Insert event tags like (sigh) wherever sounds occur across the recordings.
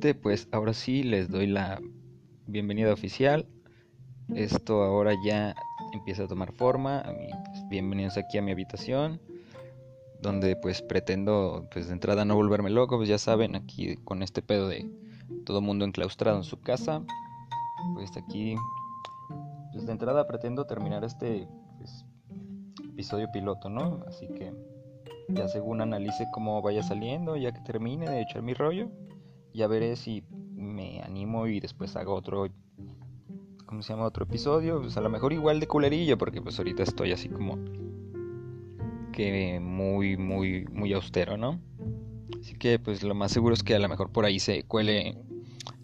pues ahora sí les doy la bienvenida oficial. Esto ahora ya empieza a tomar forma. Pues, bienvenidos aquí a mi habitación, donde pues pretendo pues de entrada no volverme loco, pues ya saben, aquí con este pedo de todo mundo enclaustrado en su casa. Pues aquí pues de entrada pretendo terminar este pues, episodio piloto, ¿no? Así que ya según analice cómo vaya saliendo, ya que termine de echar mi rollo, ya veré si me animo y después hago otro ¿cómo se llama? otro episodio, pues a lo mejor igual de culerillo porque pues ahorita estoy así como que muy muy muy austero, ¿no? Así que pues lo más seguro es que a lo mejor por ahí se cuele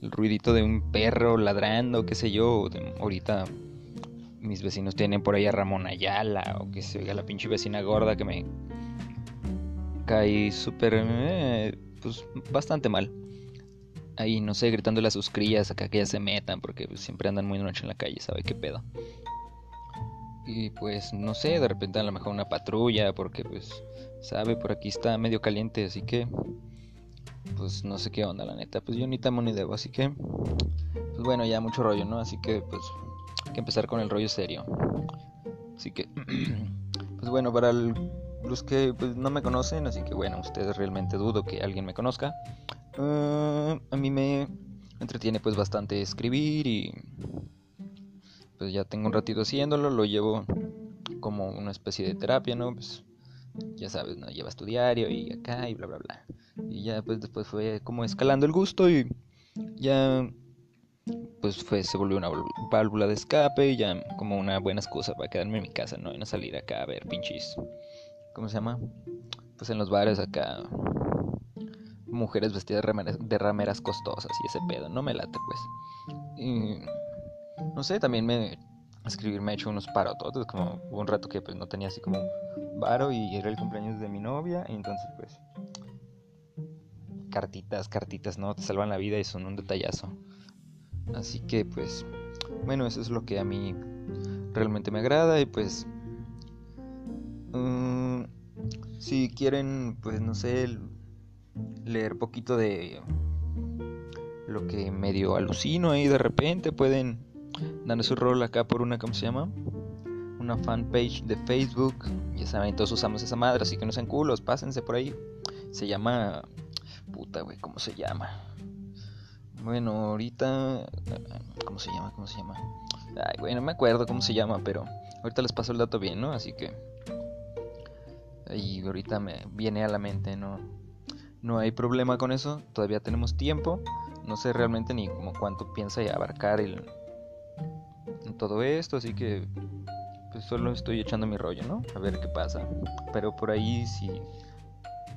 el ruidito de un perro ladrando, qué sé yo, ahorita mis vecinos tienen por ahí a Ramón Ayala o que se oiga la pinche vecina gorda que me cae súper eh, pues bastante mal ahí, no sé, gritándole a sus crías acá que ya se metan, porque pues, siempre andan muy noche en la calle, ¿sabe qué pedo? Y pues, no sé, de repente a lo mejor una patrulla, porque pues, sabe, por aquí está medio caliente, así que, pues no sé qué onda, la neta. Pues yo ni tamo ni debo, así que, pues bueno, ya mucho rollo, ¿no? Así que, pues, hay que empezar con el rollo serio. Así que, (clears throat) pues bueno, para los que pues, no me conocen, así que bueno, ustedes realmente dudo que alguien me conozca. Ah, a mí me entretiene pues bastante escribir y pues ya tengo un ratito haciéndolo, lo llevo como una especie de terapia, ¿no? Pues ya sabes, ¿no? Llevas tu diario y acá y bla bla bla. Y ya pues después fue como escalando el gusto y ya pues fue, se volvió una válvula de escape y ya como una buena excusa para quedarme en mi casa, ¿no? Y no salir acá a ver pinches, ¿cómo se llama? Pues en los bares acá mujeres vestidas de rameras, costosas y ese pedo. No me late, pues. Y, no sé, también me escribir me ha hecho unos parototes, como un rato que pues no tenía así como varo y era el cumpleaños de mi novia y entonces pues cartitas, cartitas, ¿no? Te salvan la vida y son un detallazo. Así que pues bueno, eso es lo que a mí realmente me agrada y pues mm, si quieren pues no sé leer poquito de lo que medio alucino ahí de repente. Pueden darle su rol acá por una, ¿cómo se llama? Una fanpage de Facebook. Ya saben, todos usamos esa madre, así que no sean culos, pásense por ahí. Se llama... Puta, güey, ¿cómo se llama? Bueno, ahorita... ¿Cómo se llama? ¿Cómo se llama? Ay, güey, no me acuerdo cómo se llama, pero ahorita les paso el dato bien, ¿no? Así que... Ahí ahorita me viene a la mente, ¿no? No hay problema con eso, todavía tenemos tiempo. No sé realmente ni como cuánto piensa abarcar el, todo esto, así que pues solo estoy echando mi rollo, ¿no? A ver qué pasa. Pero por ahí si,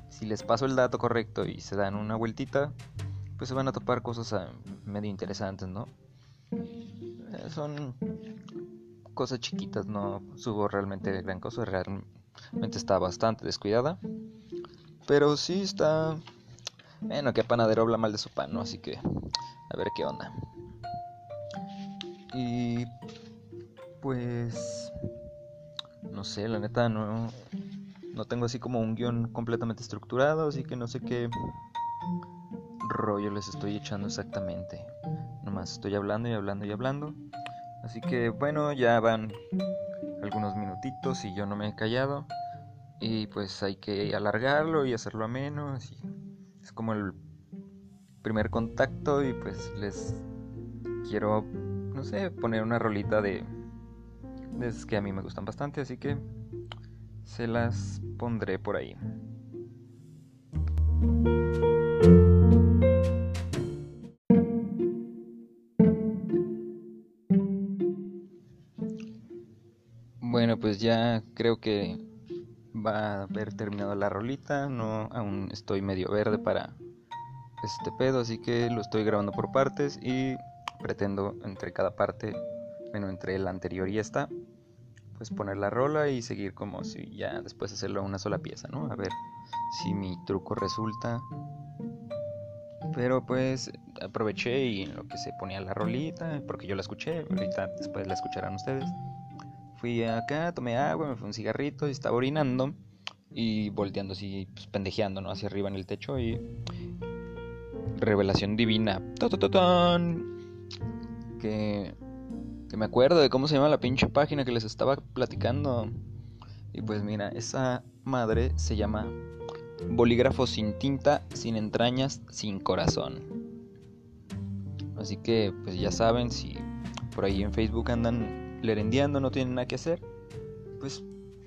si les paso el dato correcto y se dan una vueltita, pues se van a topar cosas ah, medio interesantes, ¿no? Eh, son cosas chiquitas, no subo realmente gran cosa, realmente está bastante descuidada. Pero sí está... Bueno, que panadero habla mal de su pan, ¿no? Así que a ver qué onda. Y pues... No sé, la neta no... No tengo así como un guion completamente estructurado, así que no sé qué rollo les estoy echando exactamente. Nomás estoy hablando y hablando y hablando. Así que bueno, ya van algunos minutitos y yo no me he callado. Y pues hay que alargarlo y hacerlo ameno. Así. Es como el primer contacto y pues les quiero, no sé, poner una rolita de, de esas que a mí me gustan bastante. Así que se las pondré por ahí. Bueno, pues ya creo que va a haber terminado la rolita. No, aún estoy medio verde para este pedo, así que lo estoy grabando por partes y pretendo entre cada parte, bueno, entre el anterior y esta, pues poner la rola y seguir como si ya después hacerlo una sola pieza, ¿no? A ver si mi truco resulta. Pero pues aproveché y en lo que se ponía la rolita, porque yo la escuché, ahorita después la escucharán ustedes. Fui acá, tomé agua, me fui un cigarrito y estaba orinando y volteando así, pues, pendejeando, ¿no? Hacia arriba en el techo y revelación divina. Que, que me acuerdo de cómo se llama la pinche página que les estaba platicando. Y pues mira, esa madre se llama Bolígrafo sin tinta, sin entrañas, sin corazón. Así que pues ya saben, si por ahí en Facebook andan lerendeando, no tienen nada que hacer, pues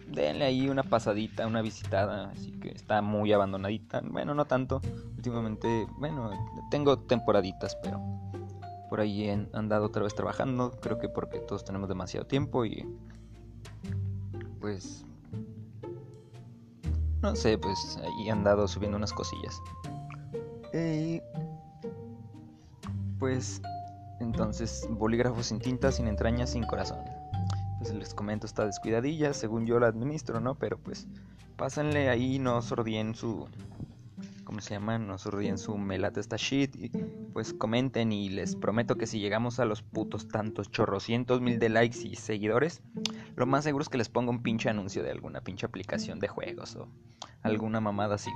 denle ahí una pasadita, una visitada, así que está muy abandonadita. Bueno, no tanto. Últimamente, bueno, tengo temporaditas, pero por ahí han andado otra vez trabajando. Creo que porque todos tenemos demasiado tiempo y pues no sé, pues ahí han andado subiendo unas cosillas. Y pues entonces bolígrafo sin tinta, sin entrañas, sin corazón. Pues les comento esta descuidadilla, según yo la administro, ¿no? Pero pues pásenle ahí, no sordien su ¿cómo se llama? No sordien su melate esta shit y pues comenten y les prometo que si llegamos a los putos tantos chorrocientos mil de likes y seguidores, lo más seguro es que les ponga un pinche anuncio de alguna pinche aplicación de juegos o alguna mamada así.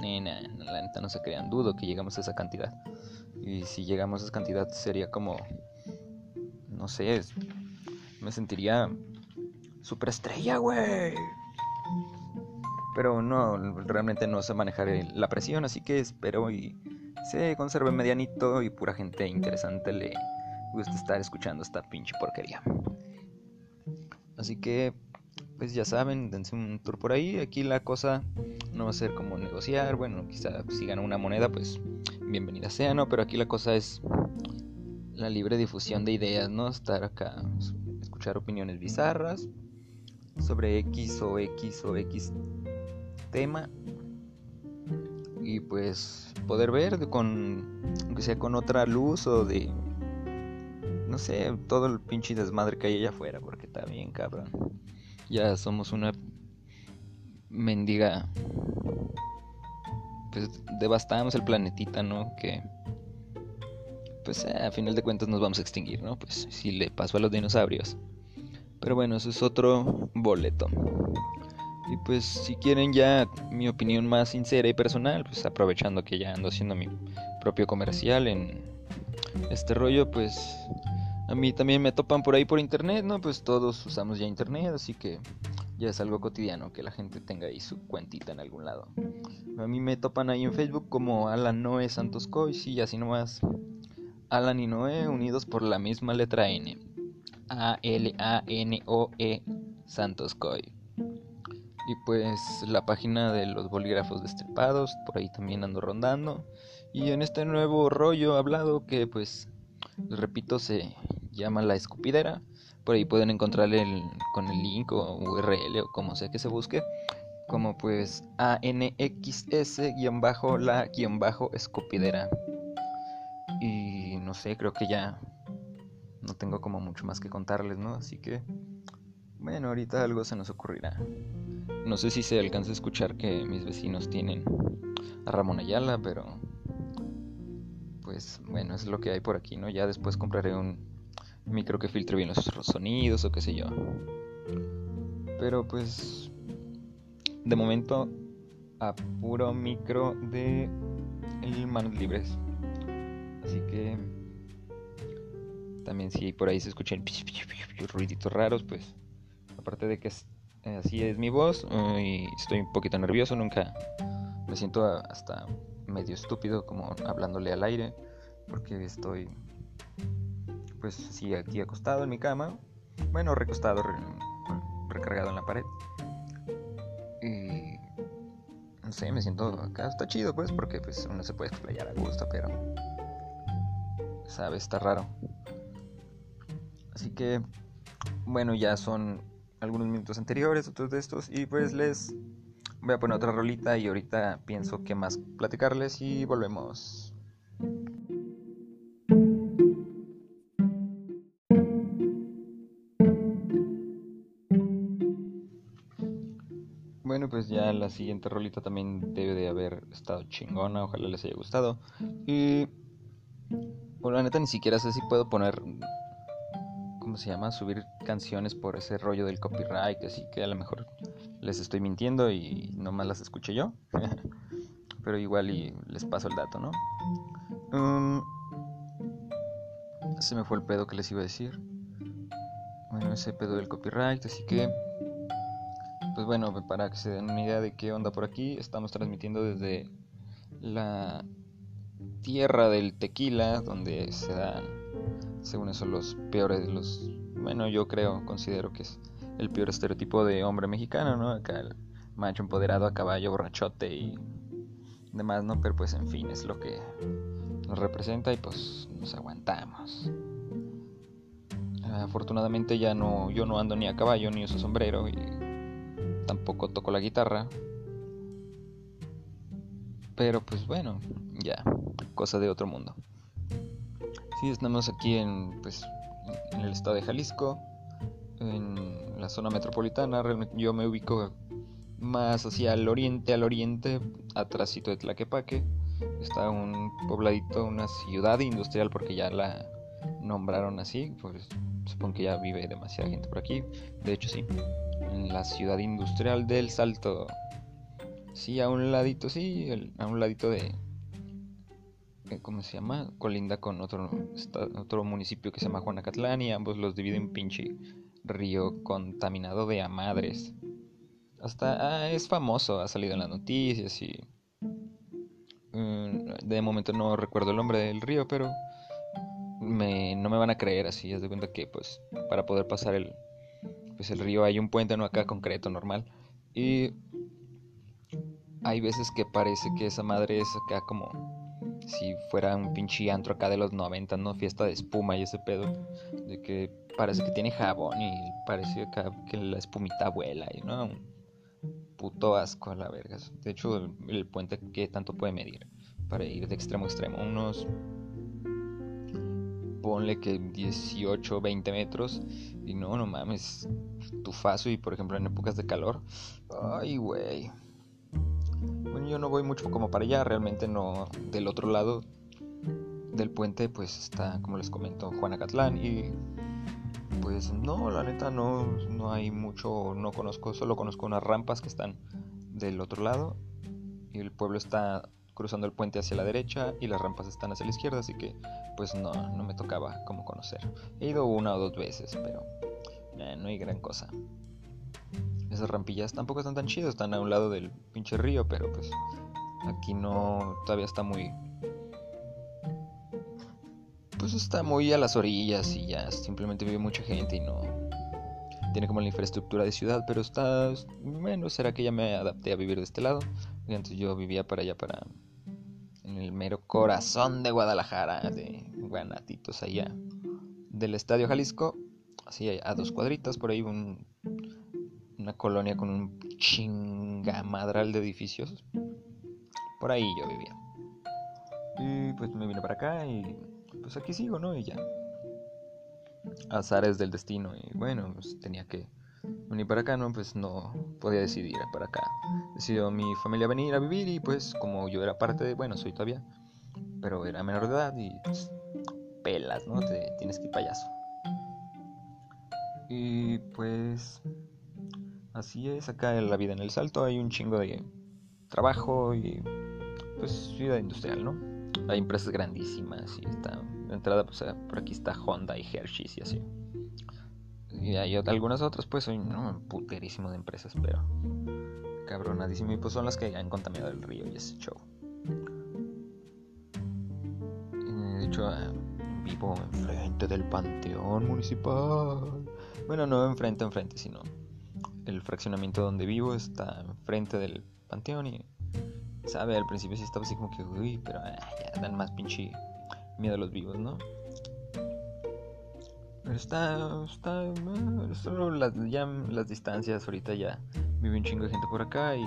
Nena, la neta no se crean, dudo que llegamos a esa cantidad. Y si llegamos a esa cantidad sería como, no sé, me sentiría superestrella, güey. Pero no, realmente no sé manejar la presión, así que espero y se conserve medianito y pura gente interesante le gusta estar escuchando esta pinche porquería. Así que, pues ya saben, dense un tour por ahí. Aquí la cosa no va a ser como negociar. Bueno, quizá si gana una moneda, pues bienvenida sea, ¿no? Pero aquí la cosa es la libre difusión de ideas, ¿no? Estar acá, escuchar opiniones bizarras sobre X o X o X tema. Y pues poder ver con, aunque sea con otra luz o de no sé, todo el pinche desmadre que hay allá afuera, porque está bien, cabrón. Ya somos una mendiga. Pues devastamos el planetita, ¿no? Que. Pues eh, a final de cuentas nos vamos a extinguir, ¿no? Pues si le pasó a los dinosaurios. Pero bueno, eso es otro boleto. Y pues si quieren ya mi opinión más sincera y personal, pues aprovechando que ya ando haciendo mi propio comercial en este rollo, pues a mí también me topan por ahí por internet, ¿no? Pues todos usamos ya internet, así que ya es algo cotidiano que la gente tenga ahí su cuentita en algún lado. A mí me topan ahí en Facebook como Alan Noé Santos Coy, sí, así nomás. Alan y Noé unidos por la misma letra N. A-L-A-N-O-E Santos Coy. Y pues la página de los bolígrafos destripados, por ahí también ando rondando. Y en este nuevo rollo hablado que pues repito, se llama La Escupidera. Por ahí pueden encontrarle con el link o URL o como sea que se busque. Como pues ANXS-la-escupidera. Y no sé, creo que ya no tengo como mucho más que contarles, ¿no? Así que, bueno, ahorita algo se nos ocurrirá. No sé si se alcanza a escuchar que mis vecinos tienen a Ramón Ayala, pero pues bueno, es lo que hay por aquí, ¿no? Ya después compraré un micro que filtre bien los sonidos o qué sé yo. Pero pues de momento a puro micro de manos libres. Así que también si por ahí se escuchan ruiditos raros, pues aparte de que así es mi voz y estoy un poquito nervioso, nunca me siento hasta medio estúpido como hablándole al aire porque estoy pues sí aquí acostado en mi cama. Bueno recostado recargado en la pared. Y no sé me siento acá. Está chido pues porque pues uno se puede explayar a gusto pero sabes está raro. Así que bueno ya son algunos minutos anteriores otros de estos y pues les voy a poner otra rolita y ahorita pienso que más platicarles y volvemos Bueno, pues ya la siguiente rolita también debe de haber estado chingona, ojalá les haya gustado. Y bueno, la neta ni siquiera sé si puedo poner ¿cómo se llama? subir canciones por ese rollo del copyright, así que a lo mejor les estoy mintiendo y nomás las escuché yo. (laughs) Pero igual y les paso el dato, ¿no? Um, se me fue el pedo que les iba a decir. Bueno, ese pedo del copyright, así que... Pues bueno, para que se den una idea de qué onda por aquí, estamos transmitiendo desde la tierra del tequila, donde se dan, según eso, los peores, los... Bueno, yo creo, considero que es el peor estereotipo de hombre mexicano, ¿no? Acá el macho empoderado a caballo, borrachote y demás, ¿no? Pero pues en fin, es lo que nos representa y pues nos aguantamos. Afortunadamente ya no, yo no ando ni a caballo ni uso sombrero y tampoco toco la guitarra. Pero pues bueno, ya, cosa de otro mundo. Sí, estamos aquí en, pues, en el estado de Jalisco, en la zona metropolitana. Realmente yo me ubico más hacia el oriente, al oriente, atrásito de Tlaquepaque. Está un pobladito, una ciudad industrial, porque ya la nombraron así. Pues supongo que ya vive demasiada gente por aquí. De hecho, sí. La ciudad industrial del Salto. Sí, a un ladito, sí, a un ladito de. Eh, ¿Cómo se llama? Colinda con otro, otro municipio que se llama Juanacatlán y ambos los divide un pinche río contaminado de amadres. Hasta ah, es famoso, ha salido en las noticias y. Mm, de momento no recuerdo el nombre del río, pero me, no me van a creer así. Es de cuenta que, pues, para poder pasar el, pues el río hay un puente, no acá concreto, normal. Y hay veces que parece que esa madre es acá como si fuera un pinche antro acá de los 90, ¿no? Fiesta de espuma y ese pedo. De que parece que tiene jabón y parece acá que la espumita vuela y no. Un puto asco a la verga. De hecho, el, el puente que tanto puede medir para ir de extremo a extremo. Unos ponle que 18, 20 metros. Y no, no mames, tufazo. Y por ejemplo, en épocas de calor, ay, güey. Bueno, yo no voy mucho como para allá, realmente no. Del otro lado del puente, pues está, como les comento, Juanacatlán. Y pues no, la neta, no, no hay mucho, no conozco, solo conozco unas rampas que están del otro lado. Y el pueblo está cruzando el puente hacia la derecha y las rampas están hacia la izquierda, así que pues no, no me tocaba como conocer. He ido una o dos veces, pero eh, no hay gran cosa. Esas rampillas tampoco están tan chidas, están a un lado del pinche río, pero pues aquí no, todavía está muy... Pues está muy a las orillas y ya simplemente vive mucha gente y no... Tiene como la infraestructura de ciudad, pero está... Bueno, será que ya me adapté a vivir de este lado. Entonces yo vivía para allá, para en el mero corazón de Guadalajara, de Guanatitos, allá del Estadio Jalisco, así a dos cuadritas, por ahí un, una colonia con un chingamadral de edificios. Por ahí yo vivía. Y pues me vine para acá y pues aquí sigo, ¿no? Y ya. Azares del destino. Y bueno, pues tenía que venir para acá, ¿no? Pues no podía decidir para acá. Decidió mi familia venir a vivir y pues como yo era parte de, bueno, soy todavía, pero era menor de edad y pues, pelas, ¿no? Te tienes que ir payaso. Y pues así es, acá en la vida en el salto hay un chingo de trabajo y pues vida industrial, ¿no? Hay empresas grandísimas y está, de entrada pues por aquí está Honda y Hershey's y así. Y hay algunas otras, pues soy no, puterísimo de empresas, pero cabronadísimo. Y pues son las que han contaminado el río y ese show. De hecho, eh, vivo enfrente del panteón municipal. Bueno, no enfrente, enfrente, sino el fraccionamiento donde vivo está enfrente del panteón y, sabe, al principio sí estaba así como que, uy, pero ah, ya dan más pinche miedo a los vivos, ¿no? Está, está, solo las, ya las distancias ahorita ya vive un chingo de gente por acá y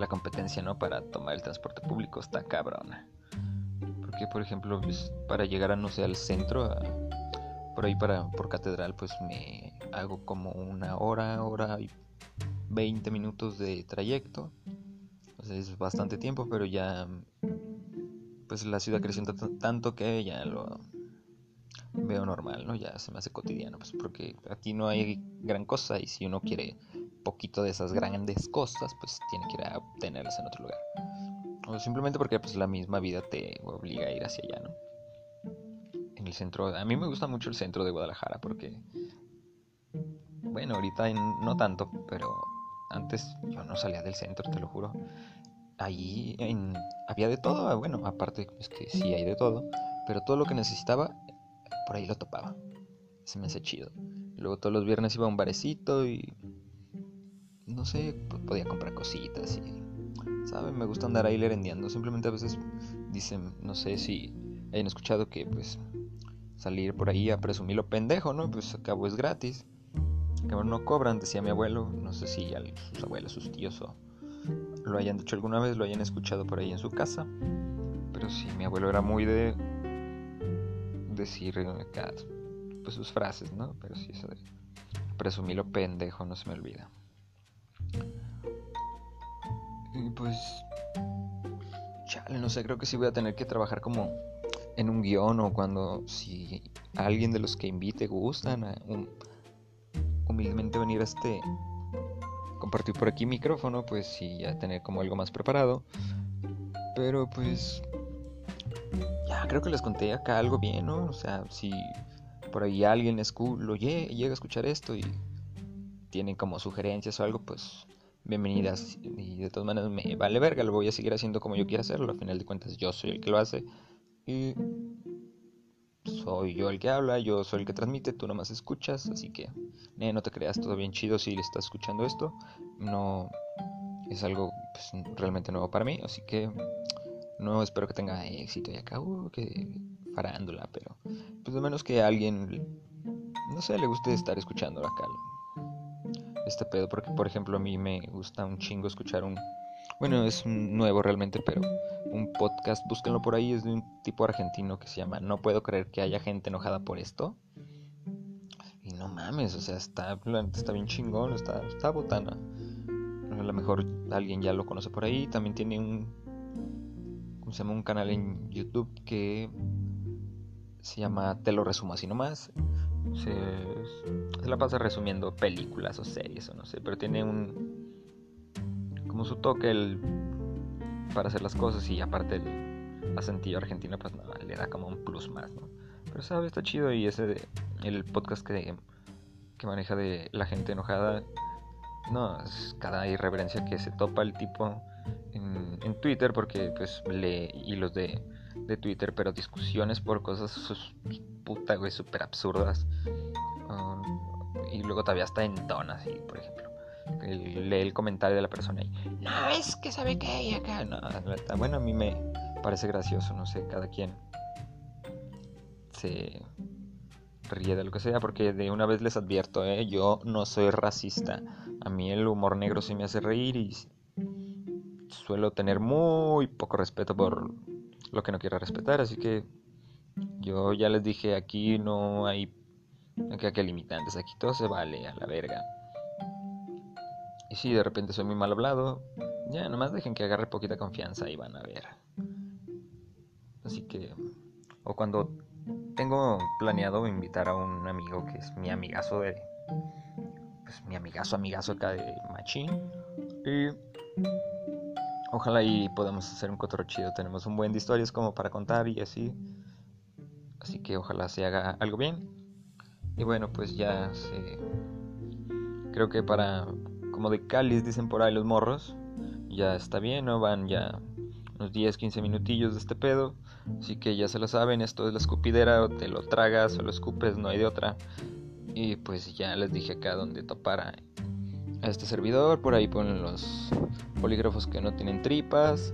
la competencia, ¿no? Para tomar el transporte público está cabrona. Porque, por ejemplo, pues, para llegar a, no sé, al centro, por ahí para, por catedral, pues me hago como una hora, hora y 20 minutos de trayecto. O sea, es bastante tiempo, pero ya, pues la ciudad creció tanto que ya lo veo normal, ¿no? Ya se me hace cotidiano, pues porque aquí no hay gran cosa y si uno quiere poquito de esas grandes cosas, pues tiene que ir a obtenerlas en otro lugar. O simplemente porque pues la misma vida te obliga a ir hacia allá, ¿no? En el centro, a mí me gusta mucho el centro de Guadalajara porque, bueno, ahorita no tanto, pero antes yo no salía del centro, te lo juro. Ahí había de todo, bueno, aparte es que sí hay de todo, pero todo lo que necesitaba, por ahí lo topaba. Se me hace chido. Luego todos los viernes iba a un barecito y no sé, podía comprar cositas y, ¿saben? Me gusta andar ahí lerendeando. Simplemente a veces dicen, no sé si hayan escuchado que, pues, salir por ahí a presumir lo pendejo, ¿no? Pues acabo es gratis. Acabo no cobran, decía mi abuelo. No sé si sus abuelos, sus tíos o lo hayan dicho alguna vez, lo hayan escuchado por ahí en su casa. Pero sí, mi abuelo era muy de decir pues sus frases, ¿no? Pero sí, eso de presumir lo pendejo no se me olvida. Y pues. Chale, no sé, creo que sí voy a tener que trabajar como en un guion o cuando si alguien de los que invite gustan a humildemente venir a este compartir por aquí micrófono, pues sí, ya tener como algo más preparado. Pero pues ya creo que les conté acá algo bien, ¿no? O sea, si por ahí alguien lo llega a escuchar esto y tienen como sugerencias o algo, pues bienvenidas. Y de todas maneras me vale verga, lo voy a seguir haciendo como yo quiera hacerlo. Al final de cuentas yo soy el que lo hace. Y soy yo el que habla, yo soy el que transmite, tú nomás escuchas. Así que no te creas todo bien chido si estás escuchando esto. No es algo pues, realmente nuevo para mí. Así que no espero que tenga éxito y acá, uh, que farándula. Pero pues de menos que a alguien, no sé, le guste estar escuchando acá este pedo, porque por ejemplo a mí me gusta un chingo escuchar un, bueno, es nuevo realmente, pero un podcast, búsquenlo por ahí, es de un tipo argentino que se llama No puedo creer que haya gente enojada por esto. Y no mames, o sea, está, está bien chingón, está, está botana. A lo mejor alguien ya lo conoce por ahí, también tiene un, ¿cómo se llama? Un canal en YouTube que se llama Te lo resumo así nomás se, la pasa resumiendo películas o series o no sé, pero tiene un como su toque el, para hacer las cosas y aparte el acento argentino pues no, le da como un plus más, ¿no? Pero sabe, está chido y ese el podcast que, que maneja de la gente enojada, no, es cada irreverencia que se topa el tipo en, Twitter porque pues lee hilos de, de Twitter, pero discusiones por cosas puta, güey, súper absurdas. Um, y luego todavía está en así, por ejemplo. lee el comentario de la persona y, no, es que sabe que y acá. No, bueno, a mí me parece gracioso, no sé, cada quien se ríe de lo que sea, porque de una vez les advierto, ¿eh? yo no soy racista. A mí el humor negro sí me hace reír y suelo tener muy poco respeto por lo que no quiero respetar, así que yo ya les dije, aquí no hay, aquí limitantes, aquí todo se vale a la verga. Y si de repente soy muy mal hablado, ya nomás dejen que agarre poquita confianza y van a ver. Así que, o cuando tengo planeado invitar a un amigo que es mi amigazo de, pues mi amigazo, amigazo acá de Machín. Y ojalá y podamos hacer un cotorro chido. Tenemos un buen de historias como para contar y así. Así que ojalá se haga algo bien. Y bueno, pues ya se... Creo que para... Como de cáliz dicen por ahí los morros. Ya está bien, ¿no? Van ya unos 10, 15 minutillos de este pedo. Así que ya se lo saben, esto es la escupidera, o te lo tragas o lo escupes, no hay de otra. Y pues ya les dije acá donde topara a este servidor. Por ahí ponen los polígrafos que no tienen tripas.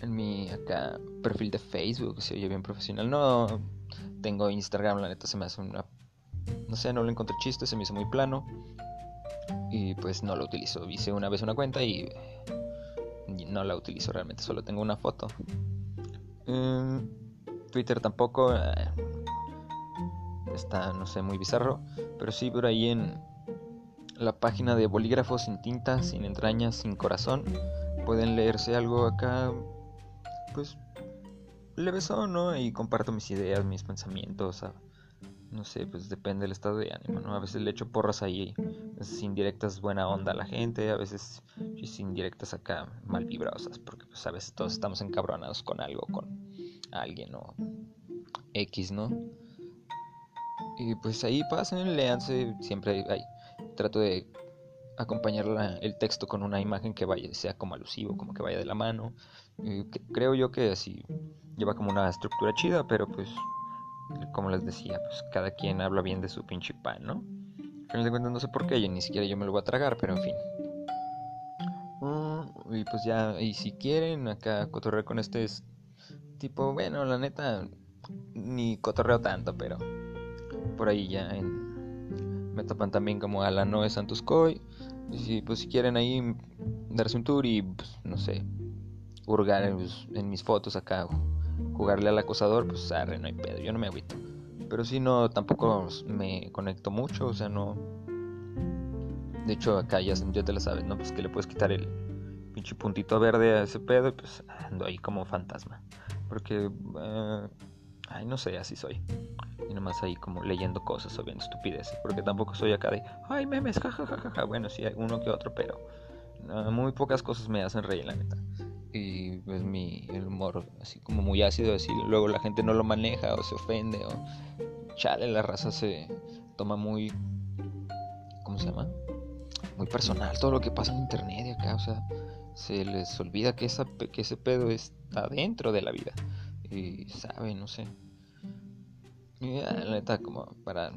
En mi acá perfil de Facebook, se oye bien profesional. No tengo Instagram, la neta se me hace una... No sé, no lo encontré chiste, se me hizo muy plano. Y pues no lo utilizo. Hice una vez una cuenta y, no la utilizo realmente, solo tengo una foto. Em, Twitter tampoco. Eh, está, no sé, muy bizarro. Pero sí, por ahí en la página de bolígrafos sin tinta, sin entrañas, sin corazón. Pueden leerse algo acá. Pues o ¿no? Y comparto mis ideas, mis pensamientos. no sé, pues depende del estado de ánimo, ¿no? A veces le echo porras ahí sin directas buena onda a la gente, a veces sin directas acá mal vibrosas, porque pues a veces todos estamos encabronados con algo, con alguien o X, ¿no? Y pues ahí pasen, leanse, siempre hay, trato de acompañar el texto con una imagen que vaya, sea como alusivo, como que vaya de la mano. creo yo que así lleva como una estructura chida, pero pues como les decía, pues cada quien habla bien de su pinche pan, ¿no? Al final de cuentas no sé por qué, yo ni siquiera yo me lo voy a tragar, pero en fin. Mm, y pues ya, y si quieren acá cotorrear con este tipo, bueno, la neta, ni cotorreo tanto, pero por ahí ya en, me topan también como a la Noe Santos Coy. Y si, pues si quieren ahí darse un tour y pues no sé, hurgar en, mis fotos acá jugarle al acosador, pues arre, no hay pedo, yo no me agüito. Pero si no, tampoco me conecto mucho, o sea, no... De hecho, acá ya, ya te lo sabes, ¿no? Pues que le puedes quitar el pinche puntito verde a ese pedo y pues ando ahí como fantasma. Porque, eh, ay, no sé, así soy. Y nomás ahí como leyendo cosas o viendo estupideces. Porque tampoco soy acá de, ay, memes, jajajaja. Bueno, sí, hay uno que otro, pero muy pocas cosas me hacen reír, la neta y pues mi humor así como muy ácido así luego la gente no lo maneja o se ofende o chale la raza se toma muy ¿cómo se llama? muy personal todo lo que pasa en internet y acá o sea se les olvida que esa que ese pedo está dentro de la vida y sabe no sé la neta como para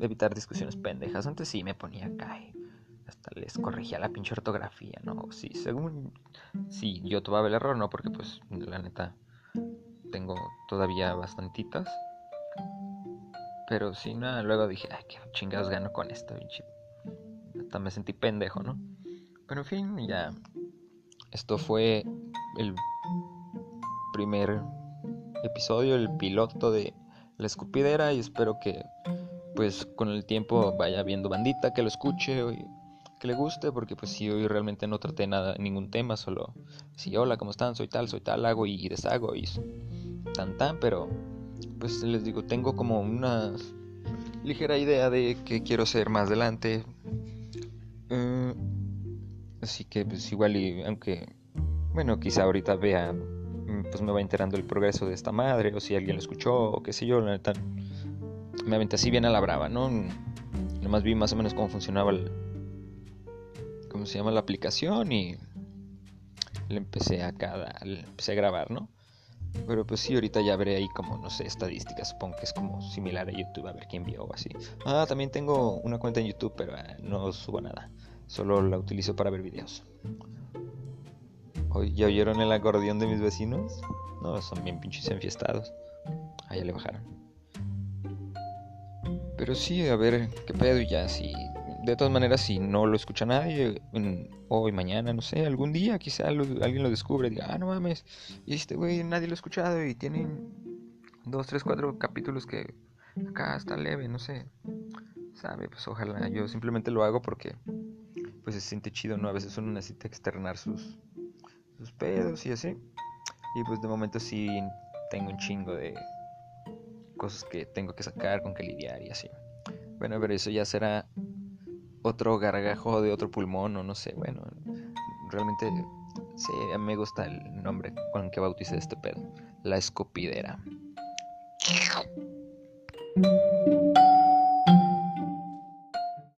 evitar discusiones pendejas antes sí me ponía acá hasta les corregía la pinche ortografía, ¿no? Sí, según, sí, yo tomaba el error, ¿no? Porque pues la neta tengo todavía bastantitas. Pero sí, nada, luego dije, ay, qué chingados gano con esto, pinche. Hasta me sentí pendejo, ¿no? Pero en fin, ya. Esto fue el primer episodio, el piloto de La Escupidera y espero que pues con el tiempo vaya viendo bandita que lo escuche que le guste, porque pues si hoy realmente no traté nada, ningún tema, solo si hola, ¿cómo están? Soy tal, soy tal, hago y deshago y tan tan, pero pues les digo, tengo como una ligera idea de que quiero ser más adelante. Eh, así que pues igual y aunque bueno, quizá ahorita vea pues me va enterando el progreso de esta madre o si alguien lo escuchó o qué sé yo, la neta me aventé así bien a la brava, ¿no? Nomás vi más o menos cómo funcionaba el, se llama la aplicación y le empecé a cada, empecé a grabar, ¿no? Pero pues sí, ahorita ya veré ahí como, no sé, estadísticas, supongo que es como similar a YouTube, a ver quién vio o así. Ah, también tengo una cuenta en YouTube, pero ah, no subo nada, solo la utilizo para ver videos. ¿Ya oyeron el acordeón de mis vecinos? No, son bien pinches enfiestados. Ah, ya le bajaron. Pero sí, a ver qué pedo y ya, si de todas maneras, si no lo escucha nadie, hoy, mañana, no sé, algún día quizá alguien lo descubre y diga, ah, no mames, y este güey nadie lo ha escuchado y tienen dos, tres, cuatro capítulos que acá está leve, no sé, sabe, pues ojalá, yo simplemente lo hago porque pues se siente chido, ¿no? A veces uno necesita externar sus, sus pedos y así, y pues de momento sí tengo un chingo de cosas que tengo que sacar, con que lidiar y así. Bueno, pero eso ya será otro gargajo de otro pulmón o no sé, bueno, realmente sí, me gusta el nombre con que bauticé este pedo, la escopidera.